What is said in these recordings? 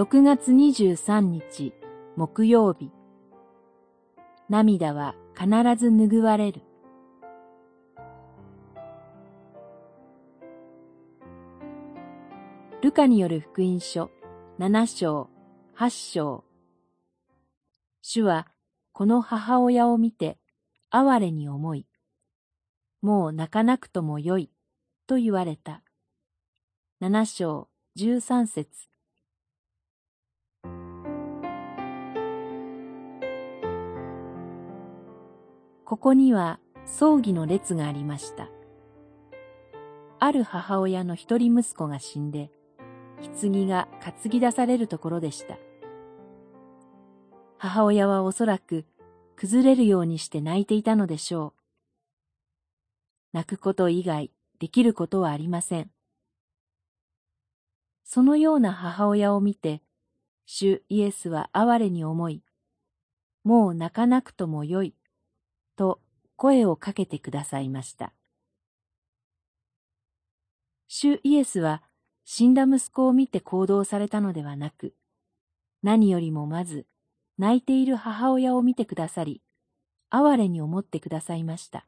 6月23日木曜日。涙は必ず拭われる。ルカによる福音書7章8章。主はこの母親を見て哀れに思いもう泣かなくともよいと言われた。7章13節。ここには葬儀の列がありました。ある母親の一人息子が死んで、棺が担ぎ出されるところでした。母親はおそらく崩れるようにして泣いていたのでしょう。泣くこと以外できることはありません。そのような母親を見て、主イエスは哀れに思い、もう泣かなくともよいと声をかけてくださいました。主イエスは死んだ息子を見て行動されたのではなく、何よりもまず泣いている母親を見てくださり、哀れに思ってくださいました。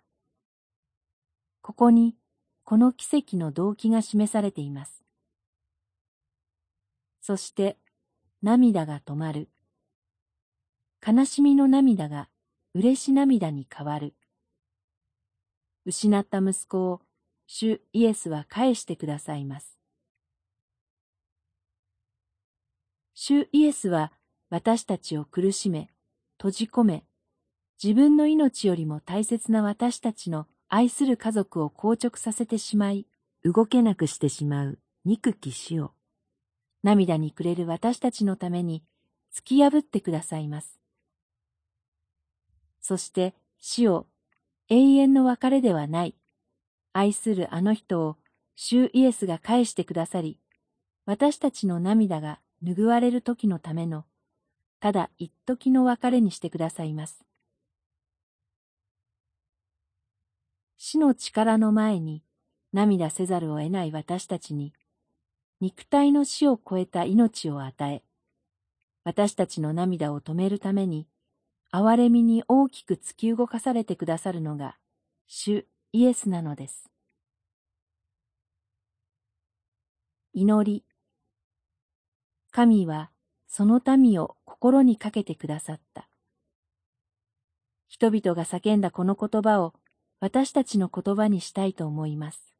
ここにこの奇跡の動機が示されています。そして涙が止まる。悲しみの涙が嬉し涙に変わる。失った息子を主イエスは返してくださいます。主イエスは私たちを苦しめ、閉じ込め、自分の命よりも大切な私たちの愛する家族を硬直させてしまい、動けなくしてしまう憎き死を、涙にくれる私たちのために突き破ってくださいます。そして死を永遠の別れではない、愛するあの人を主イエスが返してくださり、私たちの涙が拭われる時のための、ただ一時の別れにしてくださいます。死の力の前に涙せざるを得ない私たちに、肉体の死を超えた命を与え、私たちの涙を止めるために、憐れみに大きく突き動かされてくださるのが、主イエスなのです。祈り。神はその民を心にかけてくださった。人々が叫んだこの言葉を私たちの言葉にしたいと思います。